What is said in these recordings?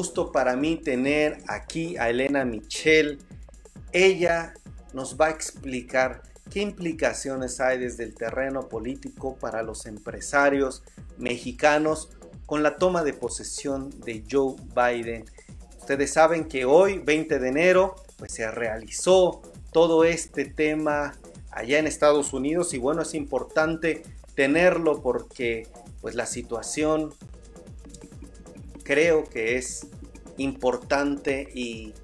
gusto para mí tener aquí a Elena Michel. Ella nos va a explicar qué implicaciones hay desde el terreno político para los empresarios mexicanos con la toma de posesión de Joe Biden. Ustedes saben que hoy, 20 de enero, pues se realizó todo este tema allá en Estados Unidos y bueno, es importante tenerlo porque pues la situación creo que es importante y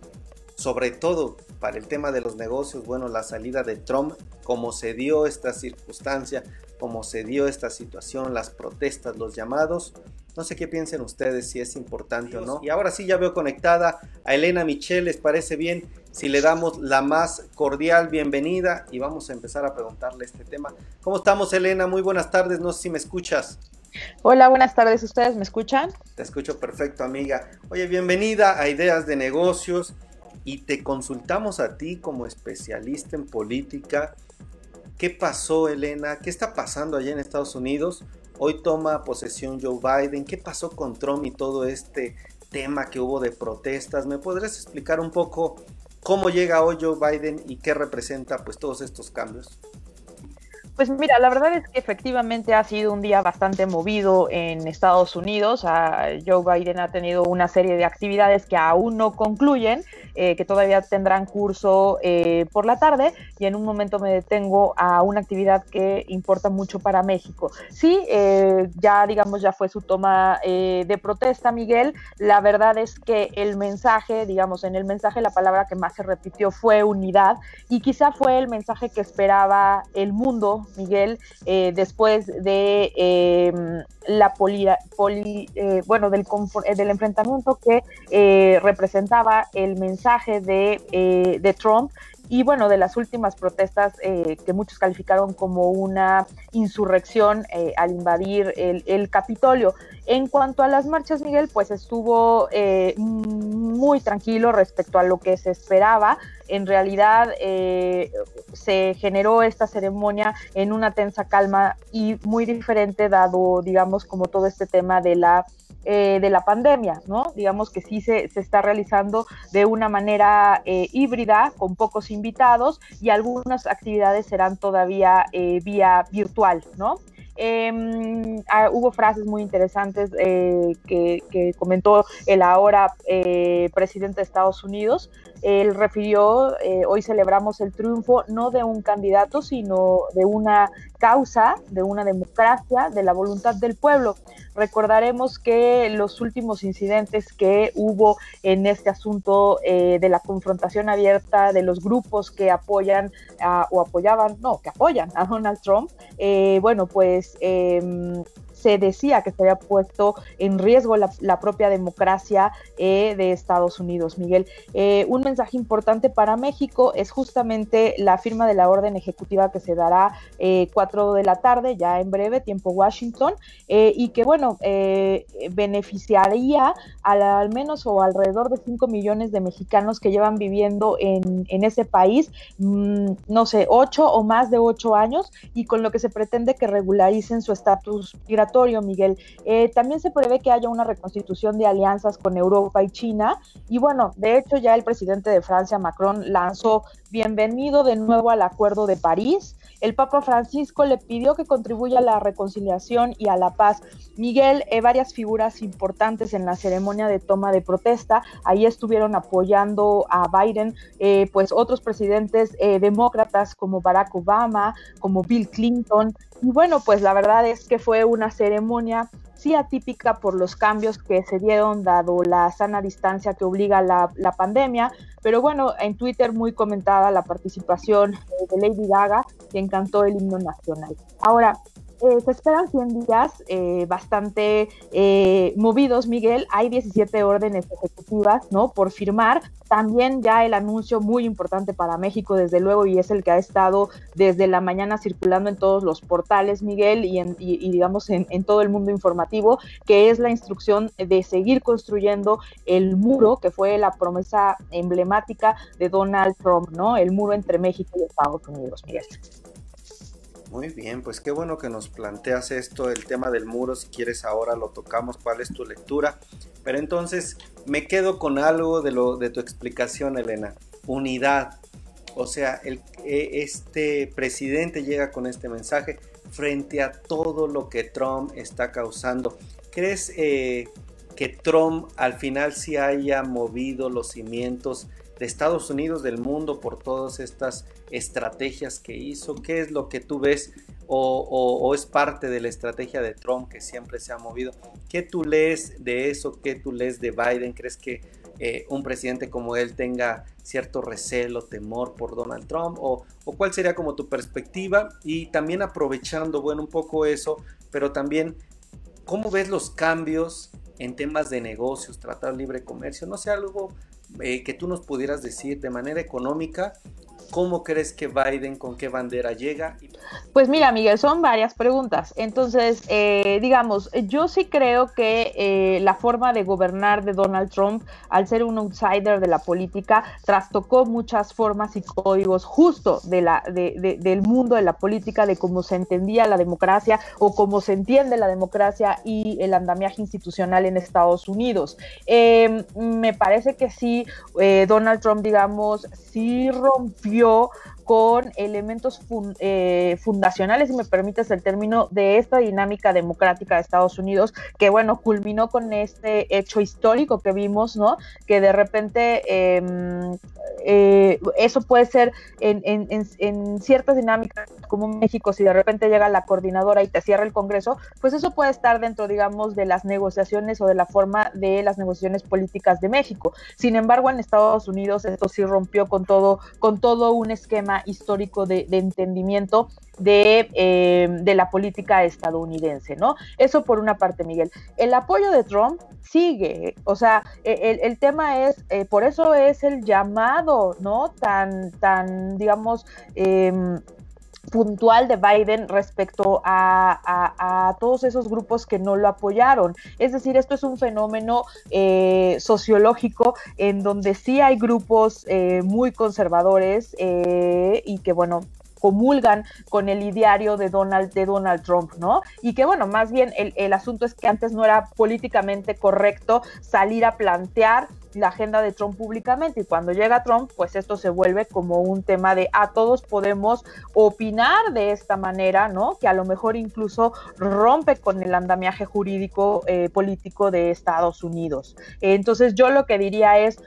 sobre todo para el tema de los negocios, bueno, la salida de Trump, como se dio esta circunstancia, como se dio esta situación, las protestas, los llamados, no sé qué piensen ustedes si es importante o no. Y ahora sí ya veo conectada a Elena Michel, ¿les parece bien si le damos la más cordial bienvenida y vamos a empezar a preguntarle este tema? ¿Cómo estamos Elena? Muy buenas tardes, no sé si me escuchas. Hola, buenas tardes, ¿ustedes me escuchan? Te escucho perfecto, amiga. Oye, bienvenida a Ideas de Negocios y te consultamos a ti como especialista en política. ¿Qué pasó, Elena? ¿Qué está pasando allá en Estados Unidos? Hoy toma posesión Joe Biden. ¿Qué pasó con Trump y todo este tema que hubo de protestas? ¿Me podrías explicar un poco cómo llega hoy Joe Biden y qué representa pues todos estos cambios? Pues mira, la verdad es que efectivamente ha sido un día bastante movido en Estados Unidos. Ah, Joe Biden ha tenido una serie de actividades que aún no concluyen, eh, que todavía tendrán curso eh, por la tarde. Y en un momento me detengo a una actividad que importa mucho para México. Sí, eh, ya digamos, ya fue su toma de protesta, Miguel. La verdad es que el mensaje, digamos, en el mensaje la palabra que más se repitió fue unidad y quizá fue el mensaje que esperaba el mundo Miguel, eh, después de em, la poli, eh, bueno, del, eh, del enfrentamiento que representaba el mensaje de, de Trump y bueno, de las últimas protestas eh, que muchos calificaron como una insurrección eh, al invadir el, Capitolio. En cuanto a las marchas, Miguel, pues estuvo eh, muy tranquilo respecto a lo que se esperaba. En realidad se generó esta ceremonia en una tensa calma y muy diferente dado, digamos, como todo este tema de la eh, de la pandemia, ¿no? Digamos que sí se, está realizando de una manera eh, híbrida, con pocos invitados, y algunas actividades serán todavía eh, vía virtual, ¿no? Em, ah, hubo frases muy interesantes que, que, comentó el ahora presidente de Estados Unidos él refirió, eh, hoy celebramos el triunfo no de un candidato, sino de una causa, de una democracia, de la voluntad del pueblo. Recordaremos que los últimos incidentes que hubo en este asunto eh, de la confrontación abierta de los grupos que apoyan o apoyaban, no, que apoyan a Donald Trump, eh, bueno, pues em, se decía que se había puesto en riesgo la, propia democracia eh, de Estados Unidos, Miguel. Eh, un mensaje importante para México es justamente la firma de la orden ejecutiva que se dará eh, 4 de la tarde, ya en breve, tiempo Washington, eh, y que, bueno, beneficiaría al menos o alrededor de 5 millones de mexicanos que llevan viviendo en, en ese país, mm, no sé, 8 o más de 8 años, y con lo que se pretende que regularicen su estatus migratorio Miguel. Eh, también se prevé que haya una reconstitución de alianzas con Europa y China. Y bueno, de hecho ya el presidente de Francia, Macron, lanzó bienvenido de nuevo al Acuerdo de París. El Papa Francisco le pidió que contribuya a la reconciliación y a la paz. Miguel, eh, varias figuras importantes en la ceremonia de toma de protesta, ahí estuvieron apoyando a Biden, eh, pues otros presidentes demócratas como Barack Obama, como Bill Clinton, y bueno, pues la verdad es que fue una ceremonia sí atípica por los cambios que se dieron dado la sana distancia que obliga la, la pandemia, pero bueno, en Twitter muy comentada la participación de Lady Gaga, que encantó el himno nacional. Ahora, eh, se esperan 100 días eh, bastante eh, movidos, Miguel. Hay 17 órdenes ejecutivas, ¿no? Por firmar. También ya el anuncio muy importante para México, desde luego, y es el que ha estado desde la mañana circulando en todos los portales, Miguel, y, en, digamos en, en, todo el mundo informativo, que es la instrucción de seguir construyendo el muro, que fue la promesa emblemática de Donald Trump, ¿no? El muro entre México y Estados Unidos, Miguel. Muy bien, pues qué bueno que nos planteas esto, el tema del muro, si quieres ahora lo tocamos, cuál es tu lectura. Pero entonces me quedo con algo de, lo, de tu explicación, Elena. Unidad. O sea, el, e, este presidente llega con este mensaje frente a todo lo que Trump está causando. ¿Crees eh, que Trump al final sí haya movido los cimientos de Estados Unidos, del mundo, por todas estas estrategias que hizo? ¿Qué es lo que tú ves o, es parte de la estrategia de Trump que siempre se ha movido? ¿Qué tú lees de eso? ¿Qué tú lees de Biden? ¿Crees que eh, un presidente como él tenga cierto recelo, temor por Donald Trump? ¿O, o cuál sería como tu perspectiva? Y también aprovechando, bueno, un poco eso, pero también, ¿cómo ves los cambios en temas de negocios, tratar libre comercio? No sé, algo eh, que tú nos pudieras decir de manera económica ¿Cómo crees que Biden con qué bandera llega? Pues mira, Miguel, son varias preguntas. Entonces, eh, digamos, yo sí creo que eh, la forma de gobernar de Donald Trump, al ser un outsider de la política, trastocó muchas formas y códigos justo de la, de, del mundo de la política, de cómo se entendía la democracia o cómo se entiende la democracia y el andamiaje institucional en Estados Unidos. Em, me parece que sí, eh, Donald Trump, digamos, sí rompió 有。con elementos eh, fundacionales, si me permites el término, de esta dinámica democrática de Estados Unidos, que bueno, culminó con este hecho histórico que vimos, ¿no? Que de repente em, eh, eso puede ser en, en, ciertas dinámicas como México, si de repente llega la coordinadora y te cierra el Congreso, pues eso puede estar dentro, digamos, de las negociaciones o de la forma de las negociaciones políticas de México. Sin embargo, en Estados Unidos esto sí rompió con todo, con todo un esquema histórico de, entendimiento de, eh, de, la política estadounidense, ¿no? Eso por una parte, Miguel. El apoyo de Trump sigue, o sea, e, el, tema es, eh, por eso es el llamado, ¿no? Tan, tan, digamos, em, puntual de Biden respecto a, todos esos grupos que no lo apoyaron. Es decir, esto es un fenómeno eh, sociológico en donde sí hay grupos eh, muy conservadores y que, bueno, comulgan con el ideario de Donald, de Donald Trump, ¿no? Y que bueno, más bien el, el asunto es que antes no era políticamente correcto salir a plantear la agenda de Trump públicamente y cuando llega Trump, pues esto se vuelve como un tema de a todos podemos opinar de esta manera, ¿no? Que a lo mejor incluso rompe con el andamiaje jurídico eh, político de Estados Unidos. Entonces yo lo que diría es,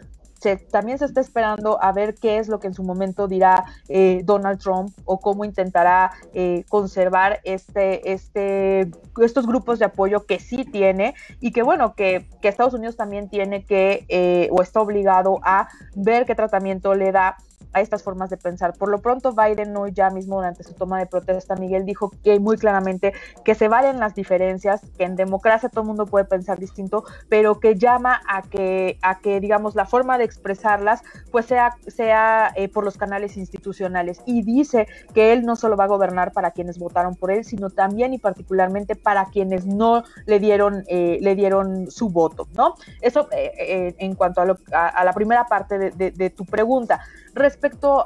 también se está esperando a ver qué es lo que en su momento dirá eh, Donald Trump o cómo intentará eh, conservar este, este, estos grupos de apoyo que sí tiene y que bueno, que, Estados Unidos también tiene que eh, o está obligado a ver qué tratamiento le da a estas formas de pensar. Por lo pronto, Biden hoy ya mismo durante su toma de protesta, Miguel dijo que muy claramente que se valen las diferencias, que en democracia todo el mundo puede pensar distinto, pero que llama a que, a que digamos, la forma de expresarlas pues sea, eh, por los canales institucionales. Y dice que él no solo va a gobernar para quienes votaron por él, sino también y particularmente para quienes no le dieron, eh, le dieron su voto, ¿no? Eso eh, en cuanto a, la primera parte de tu pregunta. Respecto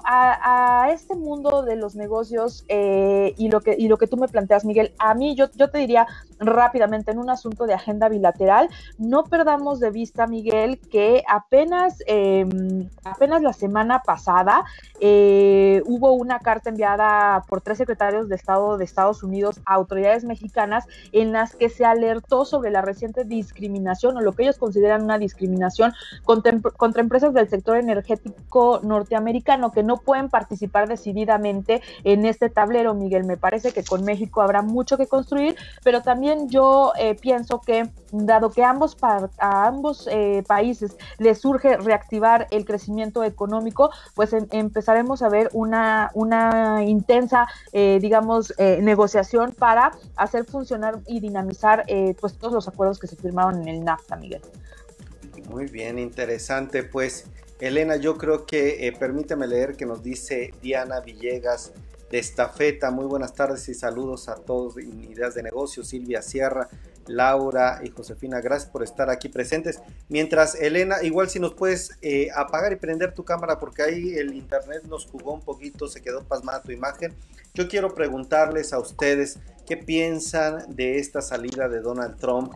a, este mundo de los negocios eh, y, lo que, y lo que tú me planteas, Miguel, a mí yo, yo te diría rápidamente en un asunto de agenda bilateral, no perdamos de vista, Miguel, que apenas, em, apenas la semana pasada eh, hubo una carta enviada por tres secretarios de Estado de Estados Unidos a autoridades mexicanas en las que se alertó sobre la reciente discriminación o lo que ellos consideran una discriminación contra, contra empresas del sector energético norteamericano americano que no pueden participar decididamente en este tablero, Miguel. Me parece que con México habrá mucho que construir, pero también yo eh, pienso que dado que ambos a ambos eh, países les surge reactivar el crecimiento económico, pues em, empezaremos a ver una, una intensa, eh, digamos, negociación para hacer funcionar y dinamizar pues todos los acuerdos que se firmaron en el NAFTA, Miguel. Muy bien, interesante. Pues Elena, yo creo que, eh, permíteme leer que nos dice Diana Villegas de Estafeta. Muy buenas tardes y saludos a todos en Ideas de Negocio. Silvia Sierra, Laura y Josefina, gracias por estar aquí presentes. Mientras, Elena, igual si nos puedes eh, apagar y prender tu cámara porque ahí el internet nos jugó un poquito, se quedó pasmada tu imagen. Yo quiero preguntarles a ustedes qué piensan de esta salida de Donald Trump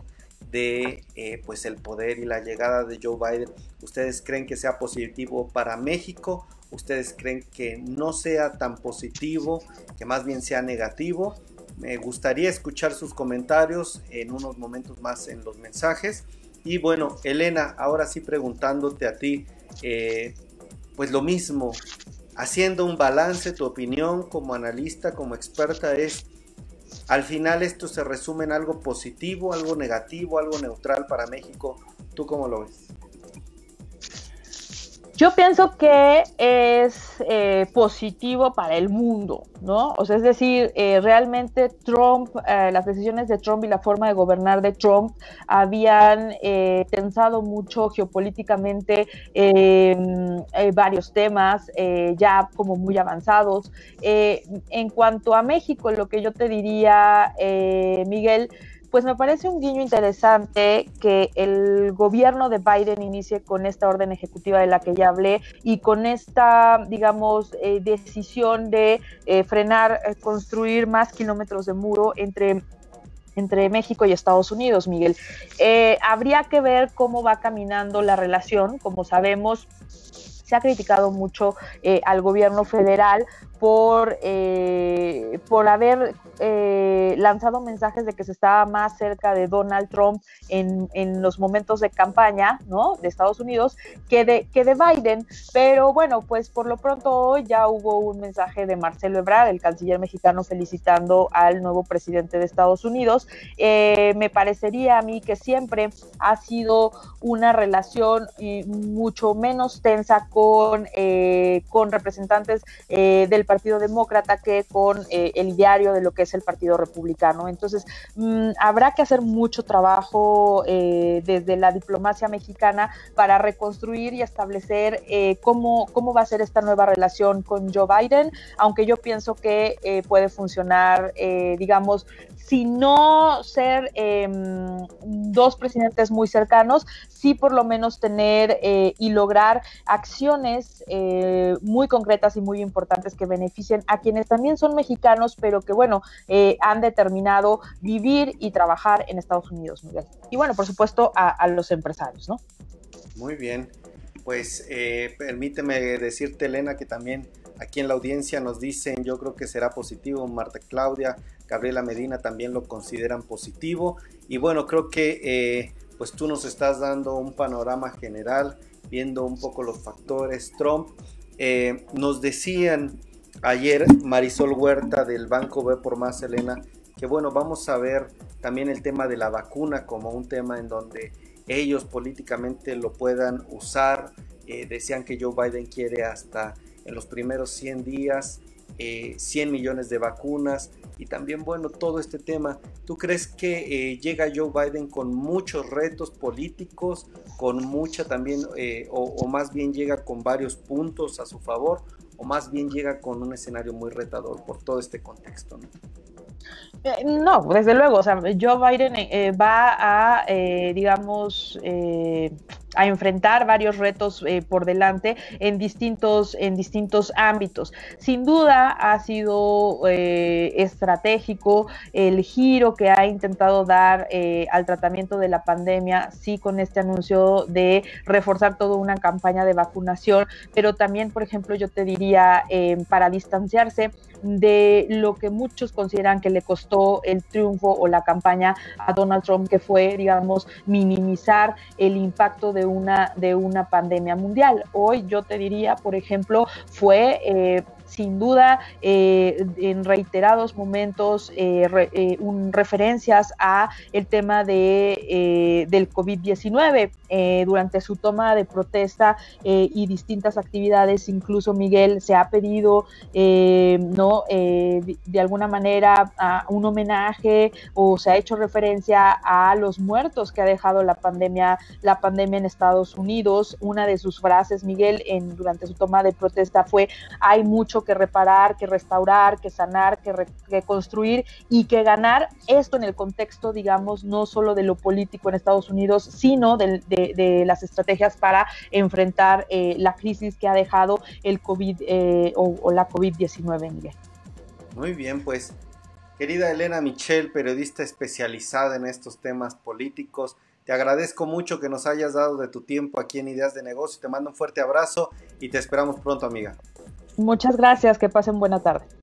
de eh, pues el poder y la llegada de Joe Biden. ¿Ustedes creen que sea positivo para México? ¿Ustedes creen que no sea tan positivo, que más bien sea negativo? Me gustaría escuchar sus comentarios en unos momentos más en los mensajes. Y bueno, Elena, ahora sí preguntándote a ti, eh, pues lo mismo, haciendo un balance, tu opinión como analista, como experta es, al final esto se resume en algo positivo, algo negativo, algo neutral para México. ¿Tú cómo lo ves? Yo pienso que es eh, positivo para el mundo, ¿no? O sea, es decir, eh, realmente Trump, eh, las decisiones de Trump y la forma de gobernar de Trump habían tensado mucho geopolíticamente varios temas ya como muy avanzados. en cuanto a México, lo que yo te diría, Miguel, pues me parece un guiño interesante que el gobierno de Biden inicie con esta orden ejecutiva de la que ya hablé y con esta, digamos, eh, decisión de eh, frenar, eh, construir más kilómetros de muro entre entre México y Estados Unidos, Miguel. habría que ver cómo va caminando la relación. Como sabemos, se ha criticado mucho al gobierno federal por, eh, por haber eh, lanzado mensajes de que se estaba más cerca de Donald Trump en, en, los momentos de campaña ¿no? de Estados Unidos que de, que de Biden. Pero bueno, pues por lo pronto ya hubo un mensaje de Marcelo Ebrard, el canciller mexicano, felicitando al nuevo presidente de Estados Unidos. Eh, me parecería a mí que siempre ha sido una relación mucho menos tensa con, con representantes del Partido Demócrata que con eh, el diario de lo que es el Partido Republicano. Entonces, mm, habrá que hacer mucho trabajo eh, desde la diplomacia mexicana para reconstruir y establecer eh, cómo, cómo va a ser esta nueva relación con Joe Biden, aunque yo pienso que puede funcionar, digamos, si no ser em, dos presidentes muy cercanos, sí por lo menos tener y lograr acciones muy concretas y muy importantes que beneficien a quienes también son mexicanos, pero que, bueno, eh, han determinado vivir y trabajar en Estados Unidos, Miguel. Y, bueno, por supuesto, a, los empresarios, ¿no? Muy bien. Pues eh, permíteme decirte, Elena, que también aquí en la audiencia nos dicen, yo creo que será positivo, Marta Claudia, Gabriela Medina también lo consideran positivo. Y bueno, creo que eh, pues tú nos estás dando un panorama general, viendo un poco los factores. Trump, nos decían ayer Marisol Huerta del Banco B por Más Elena, que bueno, vamos a ver también el tema de la vacuna como un tema en donde ellos políticamente lo puedan usar. Eh, decían que Joe Biden quiere hasta en los primeros 100 días 100 eh, millones de vacunas y también bueno todo este tema. ¿Tú crees que eh, llega Joe Biden con muchos retos políticos, con mucha también, o, o, más bien llega con varios puntos a su favor? o más bien llega con un escenario muy retador por todo este contexto. ¿no? Eh, desde luego, o sea, Joe Biden eh, va a, eh, digamos, a enfrentar varios retos por delante en distintos, en distintos ámbitos. Sin duda ha sido estratégico el giro que ha intentado dar al tratamiento de la pandemia, sí con este anuncio de reforzar toda una campaña de vacunación, pero también, por ejemplo, yo te diría, para distanciarse de lo que muchos consideran que le costó el triunfo o la campaña a Donald Trump, que fue, digamos, minimizar el impacto de una, de una pandemia mundial. Hoy yo te diría, por ejemplo, fue... Eh, sin duda eh, en reiterados momentos eh, un, referencias a el tema de, del COVID-19 durante su toma de protesta y distintas actividades incluso Miguel se ha pedido no de alguna manera un homenaje o se ha hecho referencia a los muertos que ha dejado la pandemia la pandemia en Estados Unidos. Una de sus frases Miguel en durante su toma de protesta fue hay mucho que reparar, que restaurar, que sanar, que, reconstruir y que ganar esto en el contexto, digamos, no solo de lo político en Estados Unidos, sino de, las estrategias para enfrentar eh, la crisis que ha dejado el COVID eh, o, la COVID-19, Miguel. Muy bien, pues querida Elena Michel, periodista especializada en estos temas políticos, te agradezco mucho que nos hayas dado de tu tiempo aquí en Ideas de Negocio. Te mando un fuerte abrazo y te esperamos pronto, amiga. Muchas gracias, que pasen buena tarde.